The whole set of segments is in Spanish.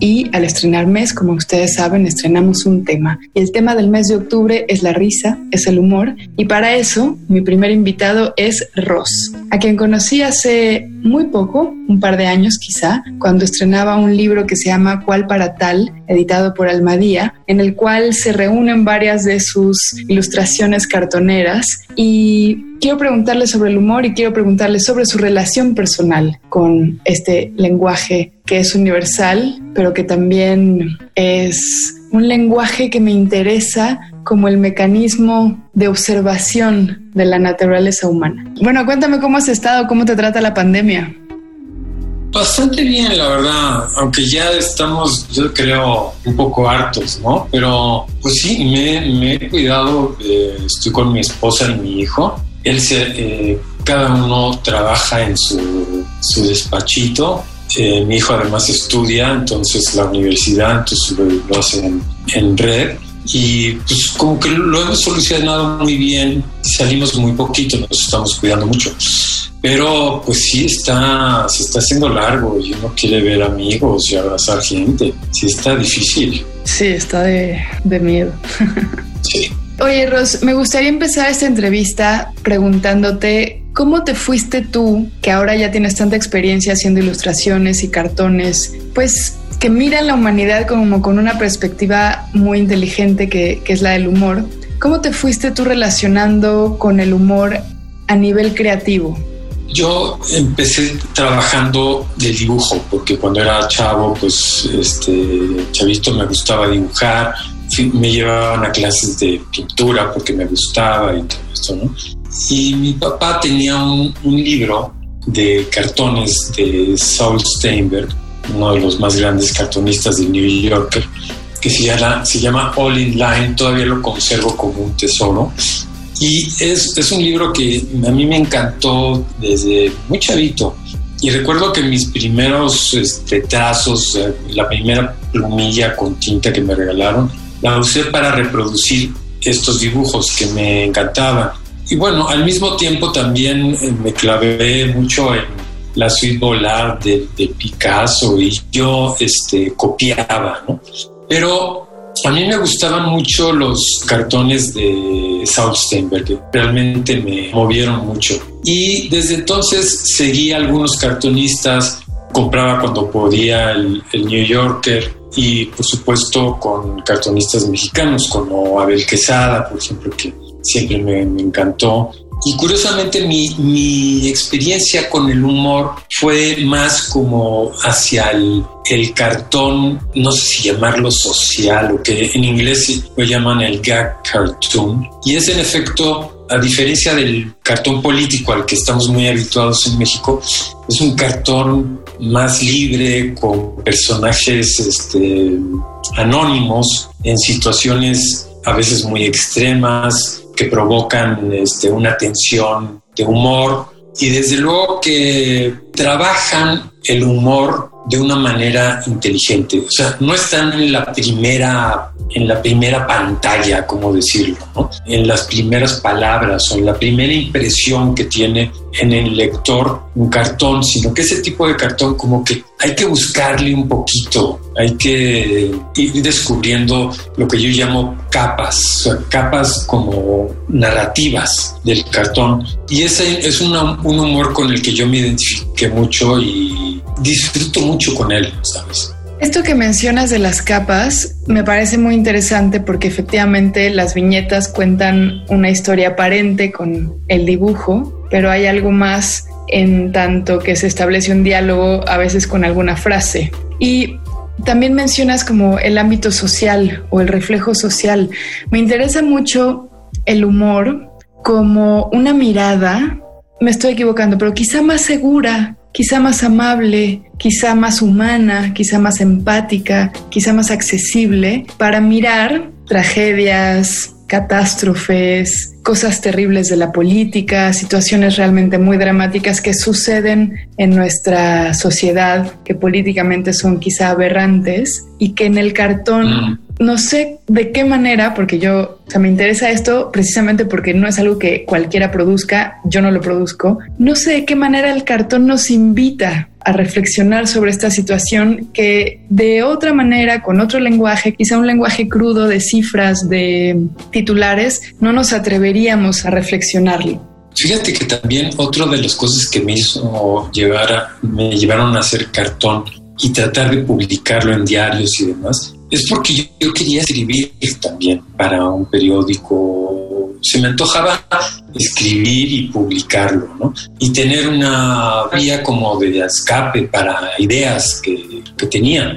y al estrenar mes, como ustedes saben, estrenamos un tema. Y el tema del mes de octubre es la risa, es el humor. Y para eso, mi primer invitado es Ross, a quien conocí hace muy poco, un par de años quizá, cuando estrenaba un libro que se llama Cuál para tal, editado por Almadía, en el cual se reúnen varias de sus ilustraciones cartoneras y quiero preguntarle sobre el humor y quiero preguntarle sobre su relación personal con este lenguaje que es universal, pero que también es un lenguaje que me interesa como el mecanismo de observación de la naturaleza humana. Bueno, cuéntame cómo has estado, cómo te trata la pandemia. Bastante bien, la verdad, aunque ya estamos, yo creo, un poco hartos, ¿no? Pero pues sí, me, he cuidado, eh, estoy con mi esposa y mi hijo. Él se, eh, cada uno trabaja en su, su despachito. Eh, mi hijo además estudia, entonces la universidad, entonces lo, hace en, en red y pues como que lo hemos solucionado muy bien, salimos muy poquito, nos estamos cuidando mucho. Pero pues sí está, se está haciendo largo y uno quiere ver amigos y abrazar gente. Sí está difícil. Sí, está de, de miedo. sí. Oye, Ros, me gustaría empezar esta entrevista preguntándote cómo te fuiste tú, que ahora ya tienes tanta experiencia haciendo ilustraciones y cartones, pues que mira la humanidad como con una perspectiva muy inteligente que, es la del humor. ¿Cómo te fuiste tú relacionando con el humor a nivel creativo? Yo empecé trabajando de dibujo, porque cuando era chavo, pues este chavito me gustaba dibujar, me llevaban a clases de pintura porque me gustaba y todo esto, ¿no? Y mi papá tenía un, un libro de cartones de Saul Steinberg, uno de los más grandes cartonistas de New Yorker, que se llama, se llama All in Line, todavía lo conservo como un tesoro. Y es, es un libro que a mí me encantó desde muy chavito. Y recuerdo que mis primeros este, trazos, eh, la primera plumilla con tinta que me regalaron, la usé para reproducir estos dibujos que me encantaban. Y bueno, al mismo tiempo también eh, me clavé mucho en la suite volar de, Picasso y yo este, copiaba, ¿no? Pero a mí me gustaban mucho los cartones de Saul Steinberg, realmente me movieron mucho. Y desde entonces seguí algunos cartonistas, compraba cuando podía el, New Yorker y por supuesto con cartonistas mexicanos como Abel Quesada, por ejemplo, que siempre me encantó. Y curiosamente mi, mi, experiencia con el humor fue más como hacia el, el, cartón, no sé si llamarlo social o que en inglés lo llaman el gag cartoon. Y es en efecto, a diferencia del cartón político al que estamos muy habituados en México, es un cartón más libre con personajes este, anónimos en situaciones a veces muy extremas que provocan este, una tensión de humor. Y desde luego que trabajan el humor de una manera inteligente. O sea, no están en la primera, en la primera pantalla, como decirlo, ¿no? en las primeras palabras o en la primera impresión que tiene en el lector un cartón, sino que ese tipo de cartón como que hay que buscarle un poquito, hay que ir descubriendo lo que yo llamo capas, capas como narrativas del cartón. Y ese es un humor con el que yo me identifiqué mucho y disfruto mucho con él, ¿sabes? Esto que mencionas de las capas me parece muy interesante porque efectivamente las viñetas cuentan una historia aparente con el dibujo, pero hay algo más en tanto que se establece un diálogo a veces con alguna frase. Y también mencionas como el ámbito social o el reflejo social. Me interesa mucho el humor como una mirada, me estoy equivocando, pero quizá más segura quizá más amable, quizá más humana, quizá más empática, quizá más accesible para mirar tragedias, catástrofes, cosas terribles de la política, situaciones realmente muy dramáticas que suceden en nuestra sociedad, que políticamente son quizá aberrantes y que en el cartón mm. No sé de qué manera, porque yo, me interesa esto precisamente porque no es algo que cualquiera produzca, yo no lo produzco, no sé de qué manera el cartón nos invita a reflexionar sobre esta situación que de otra manera, con otro lenguaje, quizá un lenguaje crudo de cifras, de titulares, no nos atreveríamos a reflexionarlo. Fíjate que también otra de las cosas que me hizo llevar me llevaron a hacer cartón y tratar de publicarlo en diarios y demás, es porque yo quería escribir también para un periódico se me antojaba escribir y publicarlo, ¿no? Y tener una vía como de escape para ideas que, que tenía.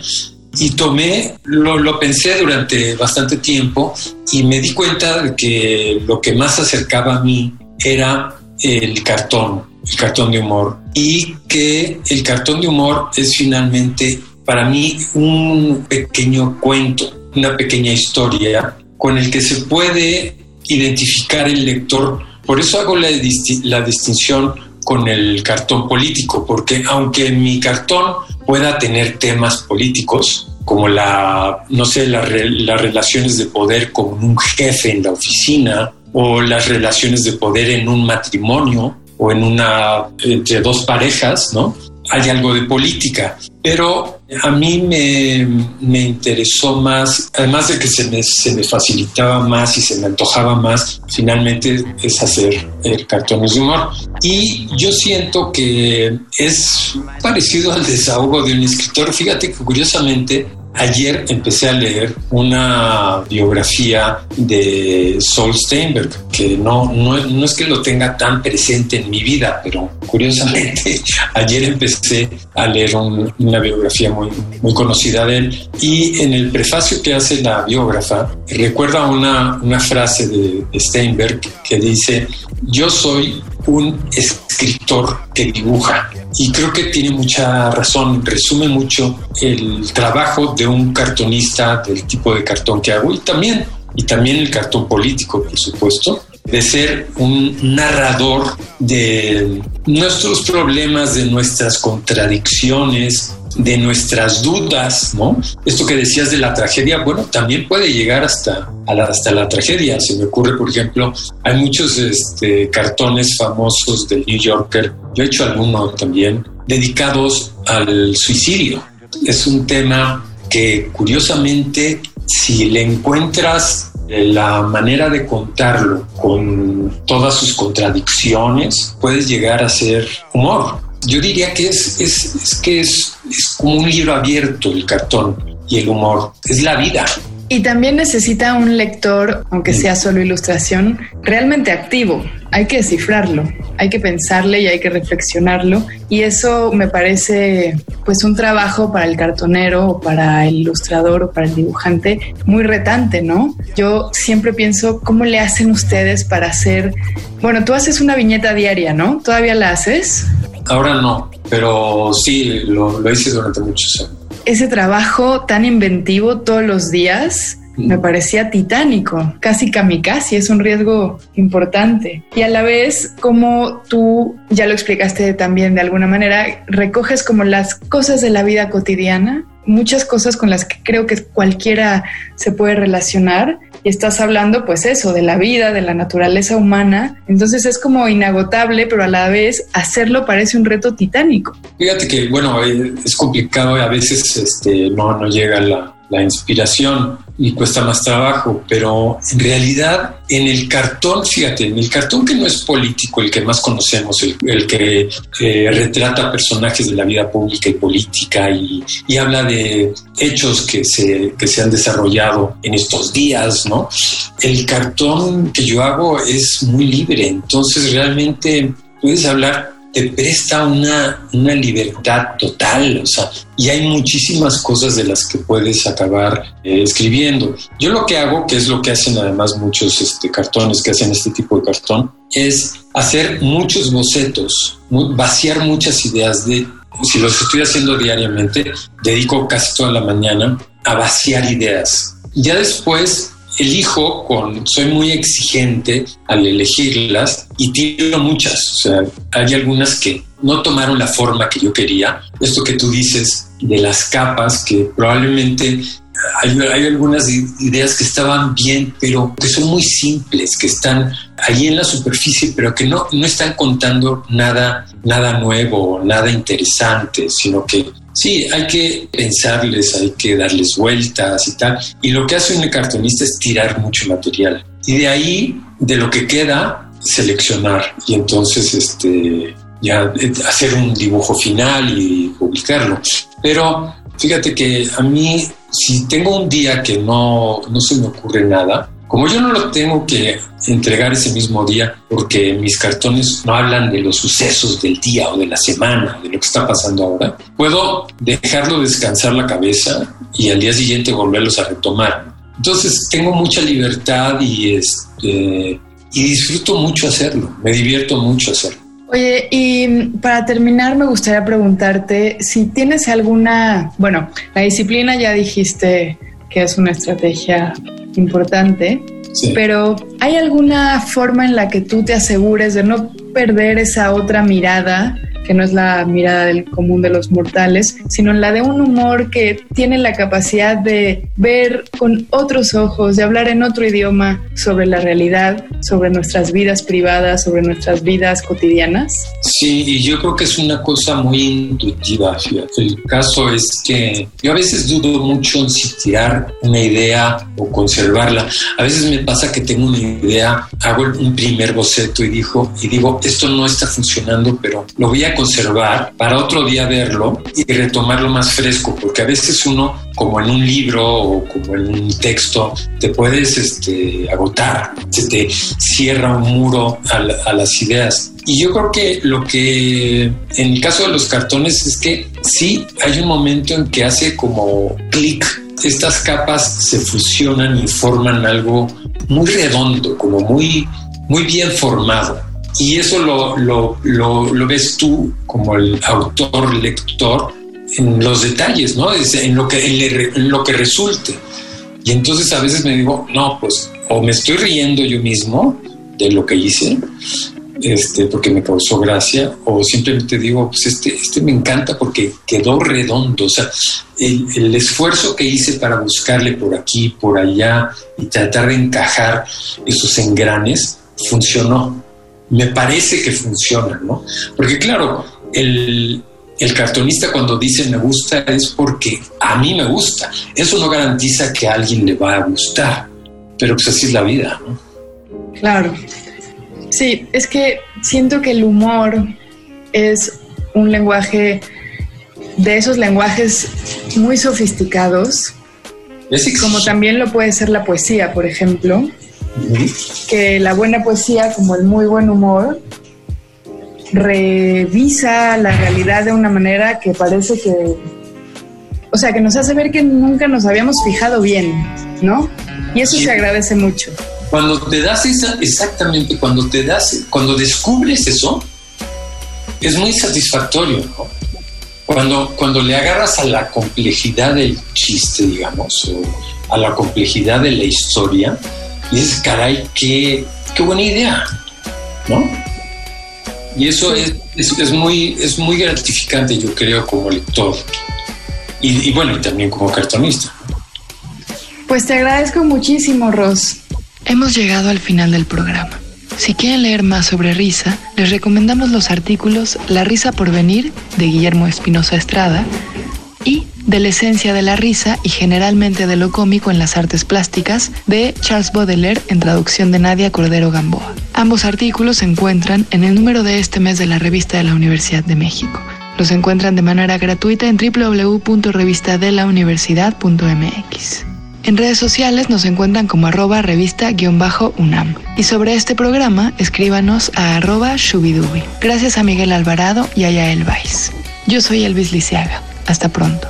Y tomé, lo, lo, pensé durante bastante tiempo y me di cuenta de que lo que más acercaba a mí era el cartón, el cartón de humor. Y que el cartón de humor es finalmente para mí un pequeño cuento, una pequeña historia con el que se puede identificar el lector. Por eso hago la, distinción con el cartón político, porque aunque mi cartón pueda tener temas políticos, como la, no sé, las relaciones de poder con un jefe en la oficina, o las relaciones de poder en un matrimonio, o en una, entre dos parejas, ¿no? Hay algo de política, pero a mí me, me interesó más, además de que se me, se me, facilitaba más y se me antojaba más, finalmente es hacer el cartones de humor. Y yo siento que es parecido al desahogo de un escritor. Fíjate que curiosamente Ayer empecé a leer una biografía de Saul Steinberg, que no, no, no, es que lo tenga tan presente en mi vida, pero curiosamente ayer empecé a leer una biografía muy, muy conocida de él. Y en el prefacio que hace la biógrafa recuerda una, una frase de Steinberg que dice, yo soy un escritor que dibuja. Y creo que tiene mucha razón, resume mucho el trabajo de un cartonista del tipo de cartón que hago y también, y también el cartón político, por supuesto, de ser un narrador de nuestros problemas, de nuestras contradicciones, de nuestras dudas, ¿no? Esto que decías de la tragedia, bueno, también puede llegar hasta, la, hasta la tragedia. Se me ocurre, por ejemplo, hay muchos este, cartones famosos del New Yorker, yo he hecho algunos también, dedicados al suicidio. Es un tema que curiosamente, si le encuentras la manera de contarlo con todas sus contradicciones, puedes llegar a ser humor yo diría que es, es, que es, es como un libro abierto el cartón y el humor. Es la vida. Y también necesita un lector, aunque sea solo ilustración, realmente activo. Hay que descifrarlo, hay que pensarle y hay que reflexionarlo. Y eso me parece pues un trabajo para el cartonero o para el ilustrador o para el dibujante muy retante, ¿no? Yo siempre pienso, ¿cómo le hacen ustedes para hacer... Bueno, tú haces una viñeta diaria, ¿no? ¿Todavía la haces? Ahora no, pero sí, lo, lo hice durante muchos años. Ese trabajo tan inventivo todos los días me parecía titánico, casi kamikaze, es un riesgo importante. Y a la vez, como tú ya lo explicaste también de alguna manera, recoges como las cosas de la vida cotidiana, muchas cosas con las que creo que cualquiera se puede relacionar y estás hablando pues eso, de la vida, de la naturaleza humana, entonces es como inagotable, pero a la vez hacerlo parece un reto titánico. Fíjate que bueno, es complicado a veces este, no, no llega la, la inspiración y cuesta más trabajo, pero en realidad en el cartón, fíjate, en el cartón que no es político, el que más conocemos, el, que eh, retrata personajes de la vida pública y política y, y, habla de hechos que se, que se han desarrollado en estos días, ¿no? El cartón que yo hago es muy libre, entonces realmente puedes hablar te presta una, una libertad total, o sea, y hay muchísimas cosas de las que puedes acabar eh, escribiendo. Yo lo que hago, que es lo que hacen además muchos este, cartones que hacen este tipo de cartón, es hacer muchos bocetos, vaciar muchas ideas de si los estoy haciendo diariamente, dedico casi toda la mañana a vaciar ideas. Ya después elijo con, soy muy exigente al elegirlas y tiro muchas. O sea, hay algunas que no tomaron la forma que yo quería. Esto que tú dices de las capas, que probablemente hay, hay, algunas ideas que estaban bien, pero que son muy simples, que están ahí en la superficie, pero que no, no están contando nada, nada nuevo, nada interesante, sino que sí, hay que pensarles, hay que darles vueltas y tal. Y lo que hace un cartonista es tirar mucho material. Y de ahí, de lo que queda, seleccionar. Y entonces, este, ya eh, hacer un dibujo final y publicarlo. Pero fíjate que a mí si tengo un día que no, no se me ocurre nada, como yo no lo tengo que entregar ese mismo día, porque mis cartones no hablan de los sucesos del día o de la semana, de lo que está pasando ahora, puedo dejarlo descansar la cabeza y al día siguiente volverlos a retomar. Entonces tengo mucha libertad y, este, y disfruto mucho hacerlo, me divierto mucho hacerlo. Oye, y para terminar me gustaría preguntarte si tienes alguna, bueno, la disciplina ya dijiste que es una estrategia importante, pero ¿hay alguna forma en la que tú te asegures de no perder esa otra mirada que no es la mirada del común de los mortales, sino la de un humor que tiene la capacidad de ver con otros ojos, de hablar en otro idioma sobre la realidad, sobre nuestras vidas privadas, sobre nuestras vidas cotidianas? Sí, y yo creo que es una cosa muy intuitiva, El caso es que yo a veces dudo mucho en si tirar una idea o conservarla. A veces me pasa que tengo una idea, hago un primer boceto y, digo, y digo, esto no está funcionando, pero lo voy a conservar para otro día verlo y retomarlo más fresco, porque a veces uno, como en un libro o como en un texto, te puedes este, agotar, se te cierra un muro a, a las ideas. Y yo creo que lo que en el caso de los cartones es que sí hay un momento en que hace como clic estas capas se fusionan y forman algo muy redondo, como muy, muy bien formado. Y eso lo, lo, lo, ves tú como el autor, lector, en los detalles, ¿no? En lo, que, en lo que resulte. Y entonces a veces me digo, no, pues o me estoy riendo yo mismo de lo que hice, este, porque me causó gracia, o simplemente digo, pues este, este me encanta porque quedó redondo. O sea, el, el, esfuerzo que hice para buscarle por aquí, por allá y tratar de encajar esos engranes funcionó me parece que funciona, ¿no? Porque claro, el, cartonista cuando dice me gusta es porque a mí me gusta. Eso no garantiza que a alguien le va a gustar, pero pues así es la vida, ¿no? Claro. Sí, es que siento que el humor es un lenguaje de esos lenguajes muy sofisticados, como también lo puede ser la poesía, por ejemplo, que la buena poesía, como el muy buen humor, revisa la realidad de una manera que parece que, o sea, que nos hace ver que nunca nos habíamos fijado bien, ¿no? Y eso se agradece mucho. Cuando te das esa, exactamente, cuando te das, cuando descubres eso, es muy satisfactorio, ¿no? Cuando, cuando le agarras a la complejidad del chiste, digamos, o a la complejidad de la historia, y dices, caray, qué, qué buena idea, ¿no? Y eso es, es, muy, es muy gratificante, yo creo, como lector. Y, y bueno, y también como cartonista. Pues te agradezco muchísimo, Ros. Hemos llegado al final del programa. Si quieren leer más sobre risa, les recomendamos los artículos La risa por venir de Guillermo Espinosa Estrada de la esencia de la risa y generalmente de lo cómico en las artes plásticas de Charles Baudelaire en traducción de Nadia Cordero Gamboa. Ambos artículos se encuentran en el número de este mes de la revista de la Universidad de México. Los encuentran de manera gratuita en www.revistadelauniversidad.mx. En redes sociales nos encuentran como arroba revista-unam. Y sobre este programa, escríbanos a arroba shubidubi. Gracias a Miguel Alvarado y a Yael Weiss. Yo soy Elvis Lisiaga. Hasta pronto.